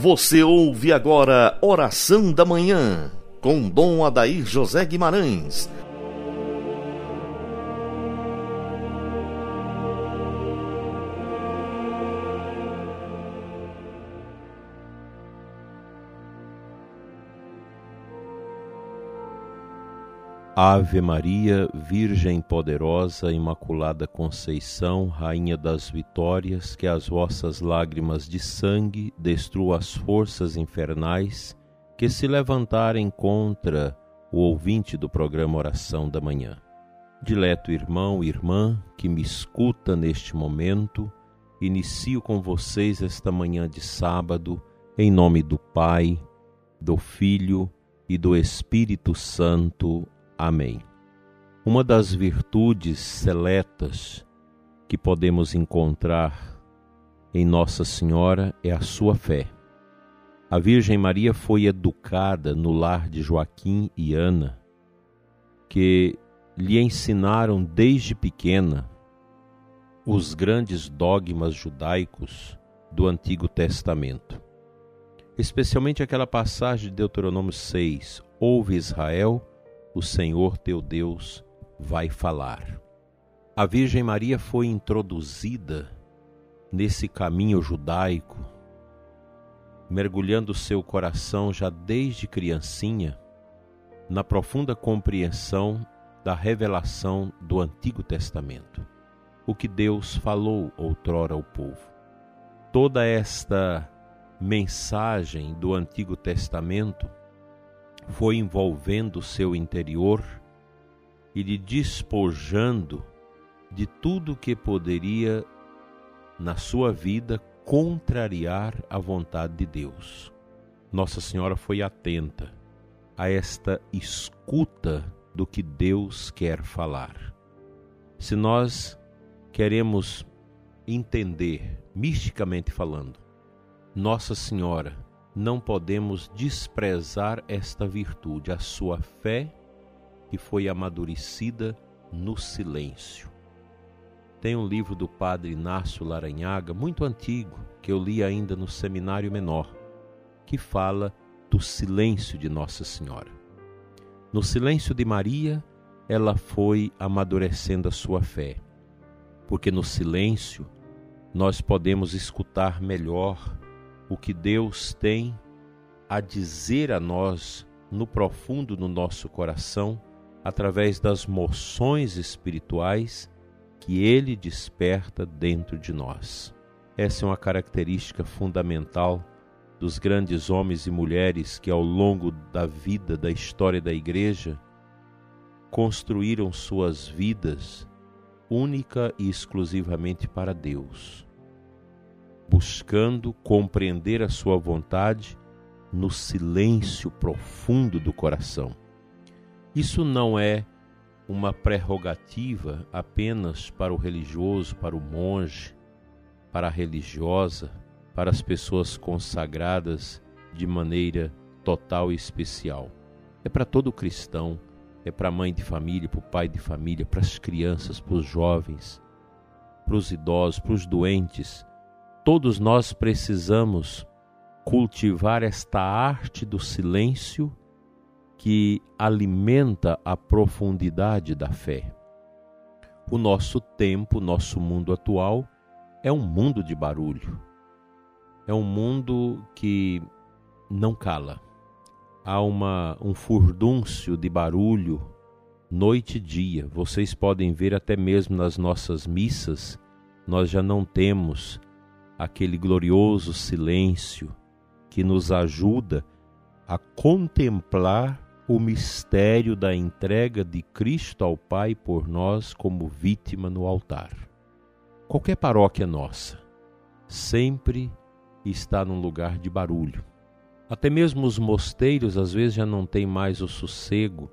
Você ouve agora Oração da Manhã, com Dom Adair José Guimarães. Ave Maria, Virgem poderosa, Imaculada Conceição, Rainha das Vitórias, que as vossas lágrimas de sangue destruam as forças infernais que se levantarem contra o ouvinte do programa Oração da Manhã. Dileto irmão e irmã que me escuta neste momento, inicio com vocês esta manhã de sábado, em nome do Pai, do Filho e do Espírito Santo. Amém. Uma das virtudes seletas que podemos encontrar em Nossa Senhora é a sua fé. A Virgem Maria foi educada no lar de Joaquim e Ana, que lhe ensinaram desde pequena os grandes dogmas judaicos do Antigo Testamento. Especialmente aquela passagem de Deuteronômio 6: Ouve Israel, o Senhor teu Deus vai falar. A Virgem Maria foi introduzida nesse caminho judaico, mergulhando seu coração já desde criancinha na profunda compreensão da revelação do Antigo Testamento, o que Deus falou outrora ao povo. Toda esta mensagem do Antigo Testamento foi envolvendo seu interior e lhe despojando de tudo que poderia na sua vida contrariar a vontade de Deus. Nossa Senhora foi atenta a esta escuta do que Deus quer falar. Se nós queremos entender, misticamente falando, Nossa Senhora não podemos desprezar esta virtude, a sua fé que foi amadurecida no silêncio. Tem um livro do padre Inácio Laranhaga, muito antigo, que eu li ainda no seminário menor, que fala do silêncio de Nossa Senhora. No silêncio de Maria, ela foi amadurecendo a sua fé, porque no silêncio nós podemos escutar melhor o que Deus tem a dizer a nós no profundo do nosso coração, através das moções espirituais que Ele desperta dentro de nós. Essa é uma característica fundamental dos grandes homens e mulheres que, ao longo da vida, da história da Igreja, construíram suas vidas única e exclusivamente para Deus buscando compreender a sua vontade no silêncio profundo do coração. Isso não é uma prerrogativa apenas para o religioso, para o monge, para a religiosa, para as pessoas consagradas de maneira total e especial. É para todo cristão, é para a mãe de família, para o pai de família, para as crianças, para os jovens, para os idosos, para os doentes, Todos nós precisamos cultivar esta arte do silêncio que alimenta a profundidade da fé. O nosso tempo, nosso mundo atual é um mundo de barulho. É um mundo que não cala. Há uma, um furdúncio de barulho noite e dia. Vocês podem ver até mesmo nas nossas missas, nós já não temos aquele glorioso silêncio que nos ajuda a contemplar o mistério da entrega de Cristo ao Pai por nós como vítima no altar. Qualquer paróquia nossa sempre está num lugar de barulho. Até mesmo os mosteiros às vezes já não têm mais o sossego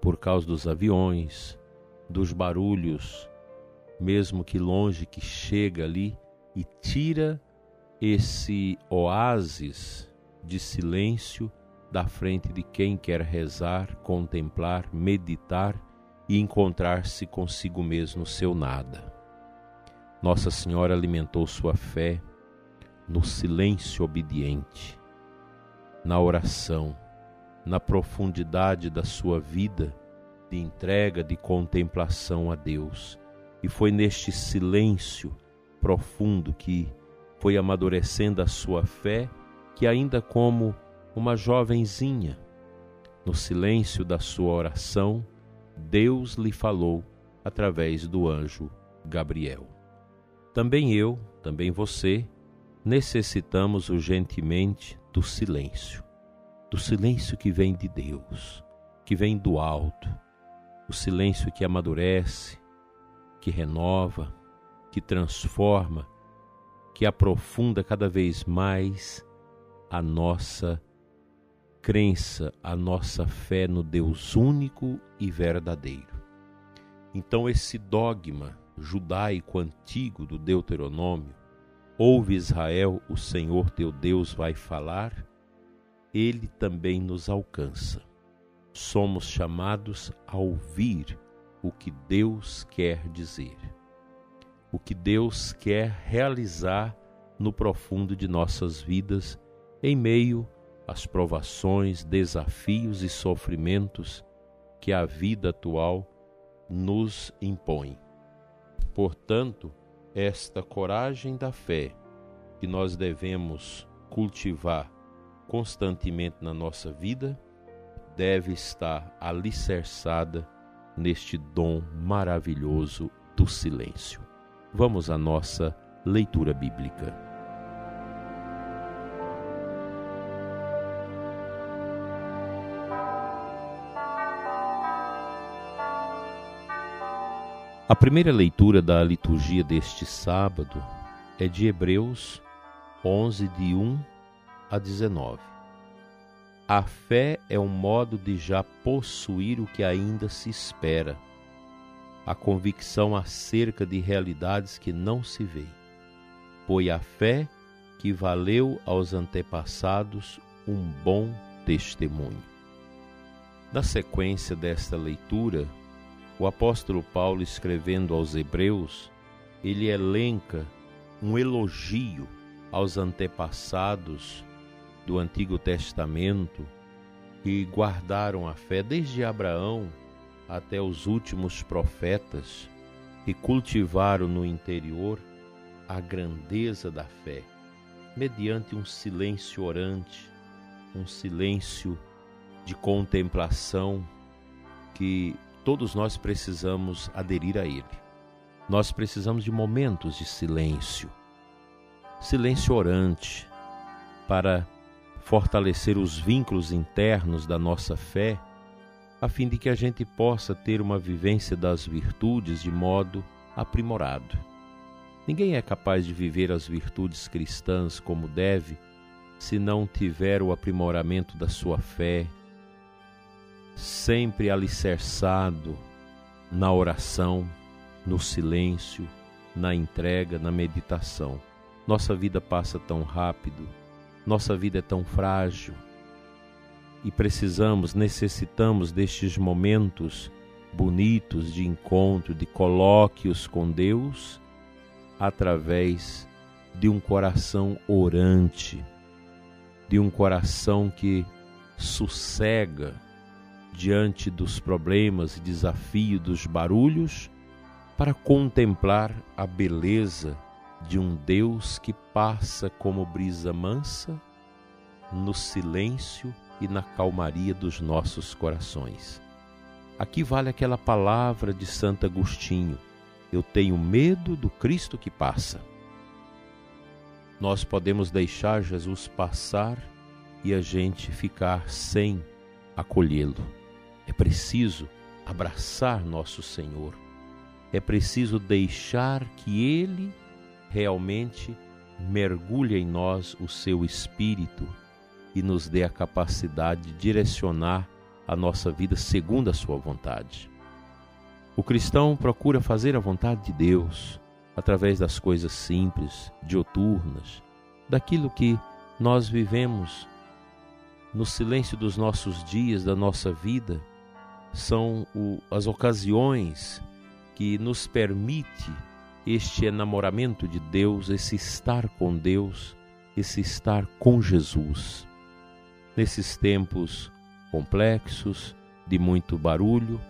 por causa dos aviões, dos barulhos, mesmo que longe que chega ali e tira esse oásis de silêncio da frente de quem quer rezar, contemplar, meditar e encontrar-se consigo mesmo no seu nada. Nossa Senhora alimentou sua fé no silêncio obediente, na oração, na profundidade da sua vida de entrega, de contemplação a Deus. E foi neste silêncio profundo que foi amadurecendo a sua fé, que ainda como uma jovenzinha, no silêncio da sua oração, Deus lhe falou através do anjo Gabriel. Também eu, também você, necessitamos urgentemente do silêncio, do silêncio que vem de Deus, que vem do alto, o silêncio que amadurece, que renova, que transforma, que aprofunda cada vez mais a nossa crença, a nossa fé no Deus único e verdadeiro. Então, esse dogma judaico antigo do Deuteronômio, ouve Israel, o Senhor teu Deus vai falar, ele também nos alcança. Somos chamados a ouvir o que Deus quer dizer, o que Deus quer realizar no profundo de nossas vidas, em meio às provações, desafios e sofrimentos que a vida atual nos impõe. Portanto, esta coragem da fé que nós devemos cultivar constantemente na nossa vida deve estar alicerçada neste dom maravilhoso do silêncio. Vamos à nossa leitura bíblica. A primeira leitura da liturgia deste sábado é de Hebreus 11, de 1 a 19. A fé é um modo de já possuir o que ainda se espera, a convicção acerca de realidades que não se veem. Foi a fé que valeu aos antepassados um bom testemunho. Na sequência desta leitura, o apóstolo Paulo, escrevendo aos Hebreus, ele elenca um elogio aos antepassados do Antigo Testamento que guardaram a fé desde Abraão até os últimos profetas que cultivaram no interior a grandeza da fé, mediante um silêncio orante, um silêncio de contemplação que todos nós precisamos aderir a ele. Nós precisamos de momentos de silêncio, silêncio orante, para fortalecer os vínculos internos da nossa fé, a fim de que a gente possa ter uma vivência das virtudes de modo aprimorado. Ninguém é capaz de viver as virtudes cristãs como deve se não tiver o aprimoramento da sua fé, sempre alicerçado na oração, no silêncio, na entrega, na meditação. Nossa vida passa tão rápido, nossa vida é tão frágil e precisamos, necessitamos destes momentos bonitos de encontro, de colóquios com Deus, através de um coração orante, de um coração que sossega diante dos problemas e desafios dos barulhos para contemplar a beleza de um Deus que passa como brisa mansa no silêncio e na calmaria dos nossos corações. Aqui vale aquela palavra de Santo Agostinho: Eu tenho medo do Cristo que passa. Nós podemos deixar Jesus passar e a gente ficar sem acolhê-lo. É preciso abraçar nosso Senhor. É preciso deixar que Ele realmente mergulhe em nós o seu espírito e nos dê a capacidade de direcionar a nossa vida segundo a sua vontade. O cristão procura fazer a vontade de Deus através das coisas simples, dioturnas, daquilo que nós vivemos no silêncio dos nossos dias, da nossa vida, são o, as ocasiões que nos permite este enamoramento de Deus, esse estar com Deus, esse estar com Jesus. Nesses tempos complexos, de muito barulho,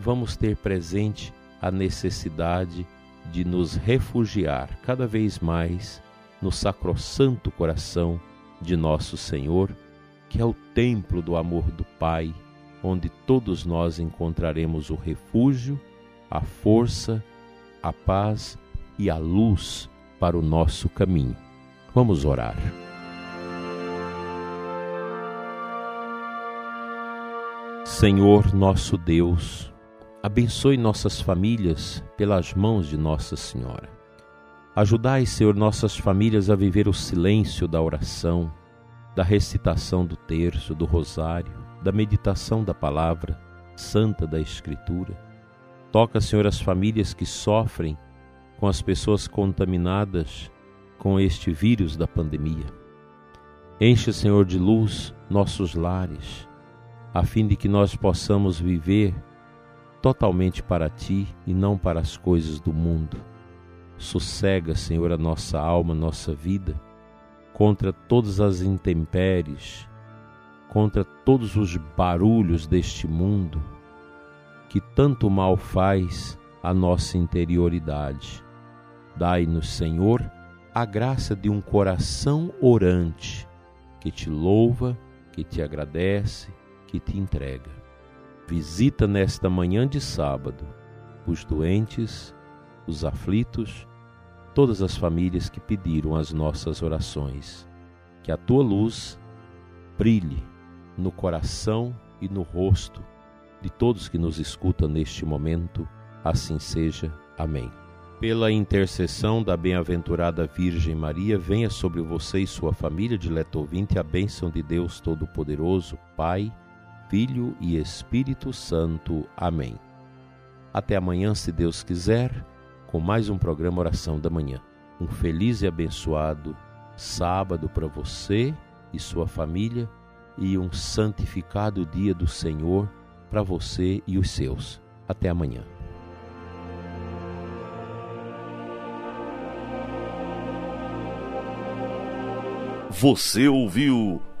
vamos ter presente a necessidade de nos refugiar cada vez mais no sacrossanto coração de nosso Senhor, que é o templo do amor do Pai, onde todos nós encontraremos o refúgio, a força, a paz e a luz para o nosso caminho. Vamos orar. Senhor nosso Deus, abençoe nossas famílias pelas mãos de Nossa Senhora. Ajudai, Senhor, nossas famílias a viver o silêncio da oração, da recitação do terço, do rosário, da meditação da palavra santa da Escritura. Toca, Senhor, as famílias que sofrem com as pessoas contaminadas com este vírus da pandemia. Enche, Senhor, de luz nossos lares, a fim de que nós possamos viver totalmente para Ti e não para as coisas do mundo. Sossega, Senhor, a nossa alma, nossa vida, contra todas as intempéries, contra todos os barulhos deste mundo que tanto mal faz à nossa interioridade. Dai-nos, Senhor, a graça de um coração orante que te louva, que te agradece, que te entrega. Visita nesta manhã de sábado os doentes, os aflitos, todas as famílias que pediram as nossas orações. Que a tua luz brilhe no coração e no rosto de todos que nos escutam neste momento. Assim seja. Amém. Pela intercessão da bem-aventurada Virgem Maria, venha sobre você e sua família, dileto ouvinte, a bênção de Deus Todo-Poderoso, Pai, Filho e Espírito Santo. Amém. Até amanhã, se Deus quiser, com mais um programa Oração da Manhã. Um feliz e abençoado sábado para você e sua família e um santificado dia do Senhor para você e os seus. Até amanhã. Você ouviu